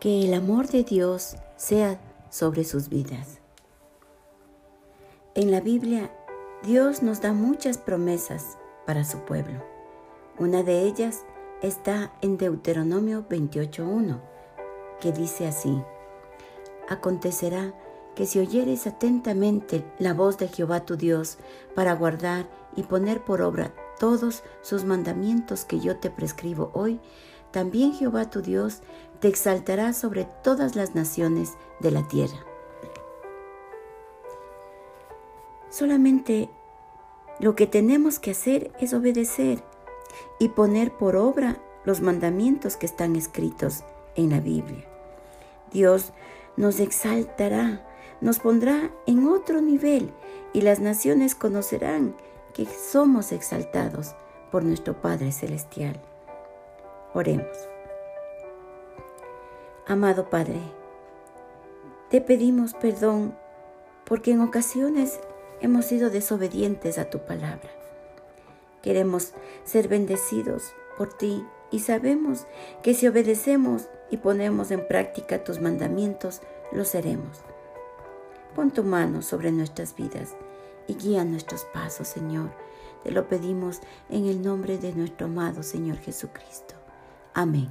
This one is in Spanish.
que el amor de Dios sea sobre sus vidas. En la Biblia, Dios nos da muchas promesas para su pueblo. Una de ellas está en Deuteronomio 28.1, que dice así, Acontecerá que si oyeres atentamente la voz de Jehová tu Dios para guardar y poner por obra todos sus mandamientos que yo te prescribo hoy, también Jehová tu Dios te exaltará sobre todas las naciones de la tierra. Solamente lo que tenemos que hacer es obedecer y poner por obra los mandamientos que están escritos en la Biblia. Dios nos exaltará, nos pondrá en otro nivel y las naciones conocerán que somos exaltados por nuestro Padre Celestial. Oremos. Amado Padre, te pedimos perdón porque en ocasiones hemos sido desobedientes a tu palabra. Queremos ser bendecidos por ti y sabemos que si obedecemos y ponemos en práctica tus mandamientos, lo seremos. Pon tu mano sobre nuestras vidas y guía nuestros pasos, Señor. Te lo pedimos en el nombre de nuestro amado Señor Jesucristo. Amém.